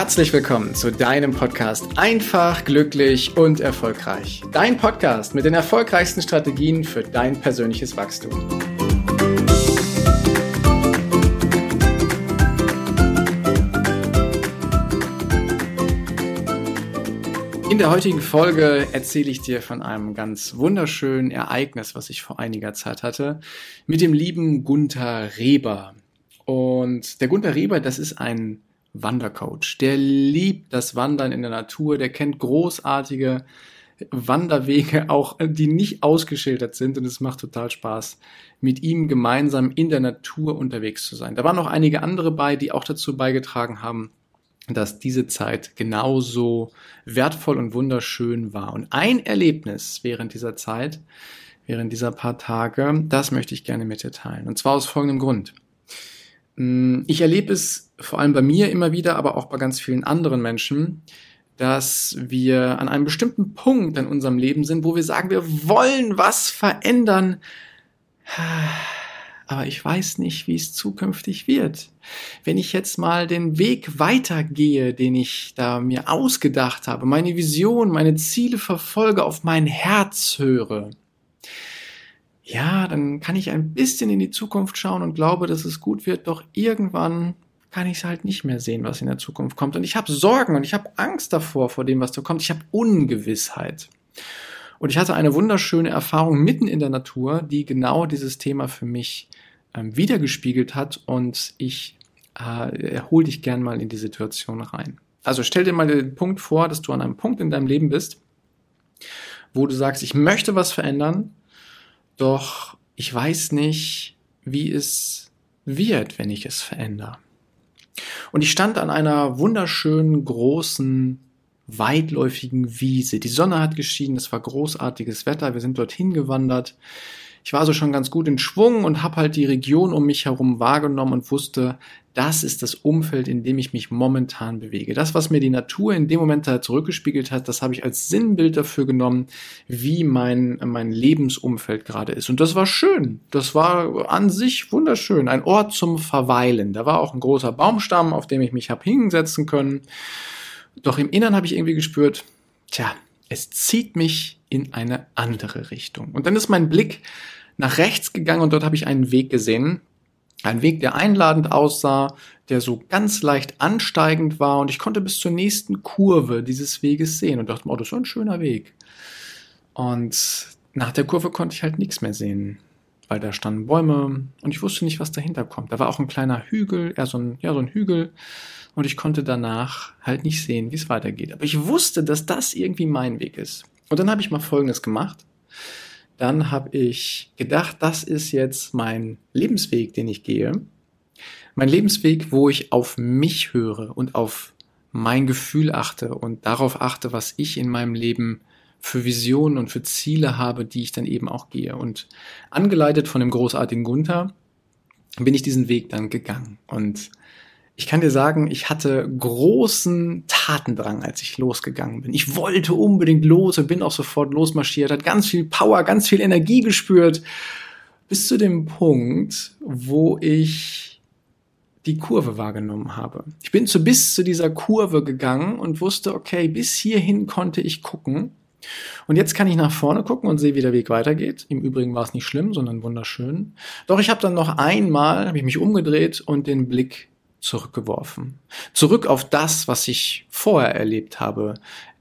Herzlich willkommen zu deinem Podcast Einfach, glücklich und erfolgreich. Dein Podcast mit den erfolgreichsten Strategien für dein persönliches Wachstum. In der heutigen Folge erzähle ich dir von einem ganz wunderschönen Ereignis, was ich vor einiger Zeit hatte, mit dem lieben Gunther Reber. Und der Gunther Reber, das ist ein Wandercoach. Der liebt das Wandern in der Natur, der kennt großartige Wanderwege, auch die nicht ausgeschildert sind und es macht total Spaß, mit ihm gemeinsam in der Natur unterwegs zu sein. Da waren noch einige andere bei, die auch dazu beigetragen haben, dass diese Zeit genauso wertvoll und wunderschön war. Und ein Erlebnis während dieser Zeit, während dieser paar Tage, das möchte ich gerne mit dir teilen. Und zwar aus folgendem Grund. Mm, ich erlebe es vor allem bei mir immer wieder, aber auch bei ganz vielen anderen Menschen, dass wir an einem bestimmten Punkt in unserem Leben sind, wo wir sagen, wir wollen was verändern, aber ich weiß nicht, wie es zukünftig wird. Wenn ich jetzt mal den Weg weitergehe, den ich da mir ausgedacht habe, meine Vision, meine Ziele verfolge, auf mein Herz höre, ja, dann kann ich ein bisschen in die Zukunft schauen und glaube, dass es gut wird, doch irgendwann kann ich es halt nicht mehr sehen, was in der Zukunft kommt. Und ich habe Sorgen und ich habe Angst davor, vor dem, was da kommt. Ich habe Ungewissheit. Und ich hatte eine wunderschöne Erfahrung mitten in der Natur, die genau dieses Thema für mich ähm, wiedergespiegelt hat. Und ich äh, hol dich gern mal in die Situation rein. Also stell dir mal den Punkt vor, dass du an einem Punkt in deinem Leben bist, wo du sagst, ich möchte was verändern, doch ich weiß nicht, wie es wird, wenn ich es verändere. Und ich stand an einer wunderschönen, großen, weitläufigen Wiese. Die Sonne hat geschienen, es war großartiges Wetter, wir sind dorthin gewandert ich war so schon ganz gut in Schwung und habe halt die Region um mich herum wahrgenommen und wusste, das ist das Umfeld, in dem ich mich momentan bewege. Das, was mir die Natur in dem Moment da zurückgespiegelt hat, das habe ich als Sinnbild dafür genommen, wie mein, mein Lebensumfeld gerade ist. Und das war schön. Das war an sich wunderschön. Ein Ort zum Verweilen. Da war auch ein großer Baumstamm, auf dem ich mich habe hinsetzen können. Doch im Innern habe ich irgendwie gespürt, tja, es zieht mich in eine andere Richtung. Und dann ist mein Blick nach rechts gegangen und dort habe ich einen Weg gesehen. Ein Weg, der einladend aussah, der so ganz leicht ansteigend war und ich konnte bis zur nächsten Kurve dieses Weges sehen und dachte, oh, das ist ein schöner Weg. Und nach der Kurve konnte ich halt nichts mehr sehen, weil da standen Bäume und ich wusste nicht, was dahinter kommt. Da war auch ein kleiner Hügel, eher so ein, ja, so ein Hügel und ich konnte danach halt nicht sehen, wie es weitergeht. Aber ich wusste, dass das irgendwie mein Weg ist. Und dann habe ich mal Folgendes gemacht dann habe ich gedacht, das ist jetzt mein Lebensweg, den ich gehe. Mein Lebensweg, wo ich auf mich höre und auf mein Gefühl achte und darauf achte, was ich in meinem Leben für Visionen und für Ziele habe, die ich dann eben auch gehe. Und angeleitet von dem großartigen Gunther bin ich diesen Weg dann gegangen. Und ich kann dir sagen, ich hatte großen Tatendrang, als ich losgegangen bin. Ich wollte unbedingt los und bin auch sofort losmarschiert, hat ganz viel Power, ganz viel Energie gespürt, bis zu dem Punkt, wo ich die Kurve wahrgenommen habe. Ich bin zu bis zu dieser Kurve gegangen und wusste, okay, bis hierhin konnte ich gucken. Und jetzt kann ich nach vorne gucken und sehe, wie der Weg weitergeht. Im Übrigen war es nicht schlimm, sondern wunderschön. Doch ich habe dann noch einmal, habe ich mich umgedreht und den Blick zurückgeworfen. Zurück auf das, was ich vorher erlebt habe.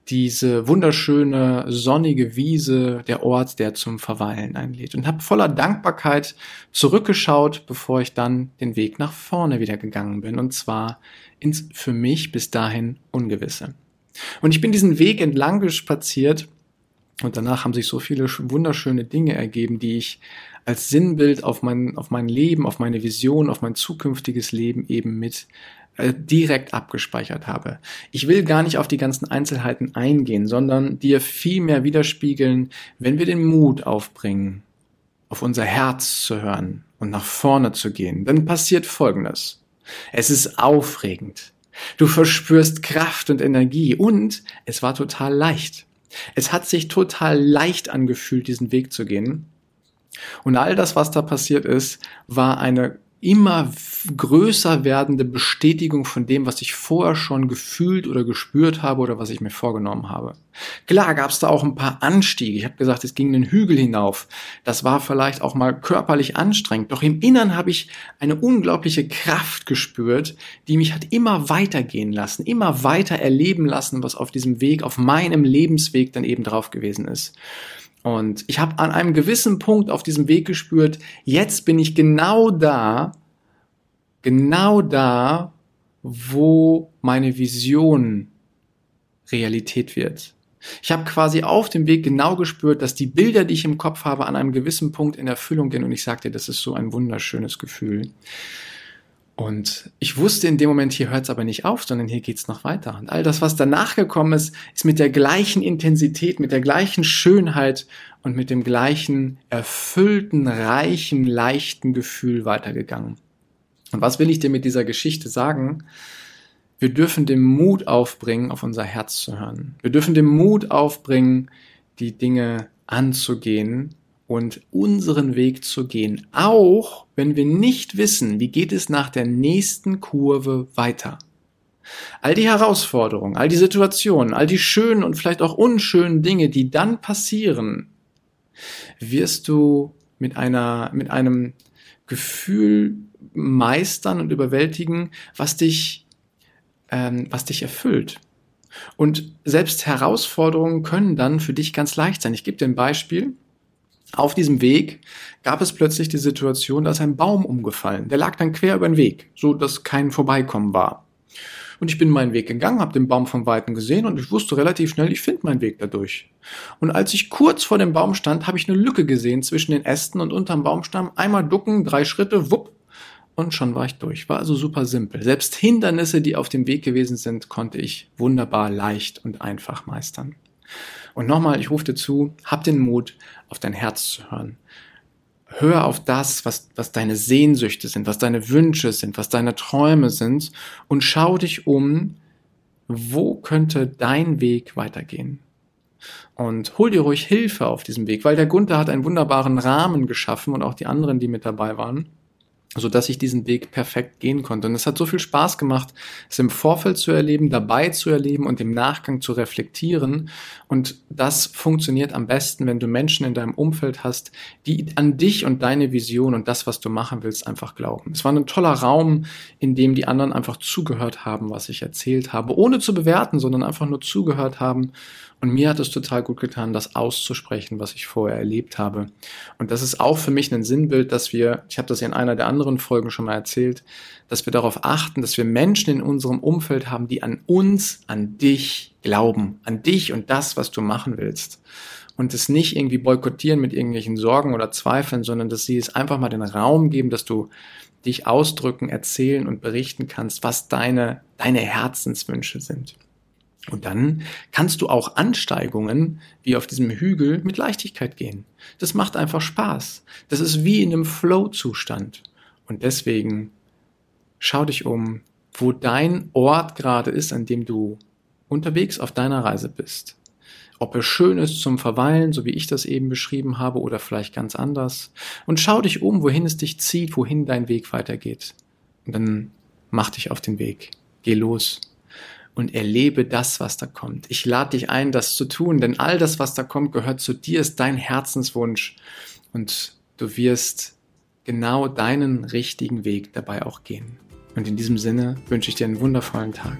Diese wunderschöne sonnige Wiese, der Ort, der zum Verweilen einlädt. Und habe voller Dankbarkeit zurückgeschaut, bevor ich dann den Weg nach vorne wieder gegangen bin. Und zwar ins für mich bis dahin Ungewisse. Und ich bin diesen Weg entlang gespaziert und danach haben sich so viele wunderschöne Dinge ergeben, die ich als Sinnbild auf mein, auf mein Leben, auf meine Vision, auf mein zukünftiges Leben eben mit äh, direkt abgespeichert habe. Ich will gar nicht auf die ganzen Einzelheiten eingehen, sondern dir viel mehr widerspiegeln, wenn wir den Mut aufbringen, auf unser Herz zu hören und nach vorne zu gehen, dann passiert Folgendes. Es ist aufregend. Du verspürst Kraft und Energie und es war total leicht. Es hat sich total leicht angefühlt, diesen Weg zu gehen. Und all das, was da passiert ist, war eine immer größer werdende Bestätigung von dem, was ich vorher schon gefühlt oder gespürt habe oder was ich mir vorgenommen habe. Klar gab es da auch ein paar Anstiege. Ich habe gesagt, es ging den Hügel hinauf. Das war vielleicht auch mal körperlich anstrengend. Doch im Innern habe ich eine unglaubliche Kraft gespürt, die mich hat immer weitergehen lassen, immer weiter erleben lassen, was auf diesem Weg, auf meinem Lebensweg dann eben drauf gewesen ist. Und ich habe an einem gewissen Punkt auf diesem Weg gespürt, jetzt bin ich genau da, genau da, wo meine Vision Realität wird. Ich habe quasi auf dem Weg genau gespürt, dass die Bilder, die ich im Kopf habe, an einem gewissen Punkt in Erfüllung gehen. Und ich sagte, das ist so ein wunderschönes Gefühl. Und ich wusste in dem Moment, hier hört es aber nicht auf, sondern hier geht's noch weiter. Und all das, was danach gekommen ist, ist mit der gleichen Intensität, mit der gleichen Schönheit und mit dem gleichen erfüllten, reichen, leichten Gefühl weitergegangen. Und was will ich dir mit dieser Geschichte sagen? Wir dürfen den Mut aufbringen, auf unser Herz zu hören. Wir dürfen den Mut aufbringen, die Dinge anzugehen und unseren Weg zu gehen, auch wenn wir nicht wissen, wie geht es nach der nächsten Kurve weiter. All die Herausforderungen, all die Situationen, all die schönen und vielleicht auch unschönen Dinge, die dann passieren, wirst du mit einer, mit einem Gefühl meistern und überwältigen, was dich, ähm, was dich erfüllt. Und selbst Herausforderungen können dann für dich ganz leicht sein. Ich gebe dir ein Beispiel. Auf diesem Weg gab es plötzlich die Situation, da ist ein Baum umgefallen. Der lag dann quer über den Weg, so dass kein Vorbeikommen war. Und ich bin meinen Weg gegangen, habe den Baum von Weitem gesehen und ich wusste relativ schnell, ich finde meinen Weg dadurch. Und als ich kurz vor dem Baum stand, habe ich eine Lücke gesehen zwischen den Ästen und unterm Baumstamm. Einmal ducken, drei Schritte, wupp, und schon war ich durch. War also super simpel. Selbst Hindernisse, die auf dem Weg gewesen sind, konnte ich wunderbar leicht und einfach meistern. Und nochmal, ich rufe dir zu, hab den Mut, auf dein Herz zu hören. Hör auf das, was, was deine Sehnsüchte sind, was deine Wünsche sind, was deine Träume sind und schau dich um, wo könnte dein Weg weitergehen. Und hol dir ruhig Hilfe auf diesem Weg, weil der Gunther hat einen wunderbaren Rahmen geschaffen und auch die anderen, die mit dabei waren so dass ich diesen Weg perfekt gehen konnte. Und es hat so viel Spaß gemacht, es im Vorfeld zu erleben, dabei zu erleben und im Nachgang zu reflektieren. Und das funktioniert am besten, wenn du Menschen in deinem Umfeld hast, die an dich und deine Vision und das, was du machen willst, einfach glauben. Es war ein toller Raum, in dem die anderen einfach zugehört haben, was ich erzählt habe, ohne zu bewerten, sondern einfach nur zugehört haben und mir hat es total gut getan, das auszusprechen, was ich vorher erlebt habe. Und das ist auch für mich ein Sinnbild, dass wir, ich habe das in einer der anderen Folgen schon mal erzählt, dass wir darauf achten, dass wir Menschen in unserem Umfeld haben, die an uns, an dich glauben, an dich und das, was du machen willst. Und es nicht irgendwie boykottieren mit irgendwelchen Sorgen oder Zweifeln, sondern dass sie es einfach mal den Raum geben, dass du dich ausdrücken, erzählen und berichten kannst, was deine, deine Herzenswünsche sind. Und dann kannst du auch Ansteigungen wie auf diesem Hügel mit Leichtigkeit gehen. Das macht einfach Spaß. Das ist wie in einem Flow-Zustand. Und deswegen schau dich um, wo dein Ort gerade ist, an dem du unterwegs auf deiner Reise bist. Ob es schön ist zum Verweilen, so wie ich das eben beschrieben habe, oder vielleicht ganz anders. Und schau dich um, wohin es dich zieht, wohin dein Weg weitergeht. Und dann mach dich auf den Weg. Geh los und erlebe das, was da kommt. Ich lade dich ein, das zu tun, denn all das, was da kommt, gehört zu dir, ist dein Herzenswunsch und du wirst genau deinen richtigen Weg dabei auch gehen. Und in diesem Sinne wünsche ich dir einen wundervollen Tag.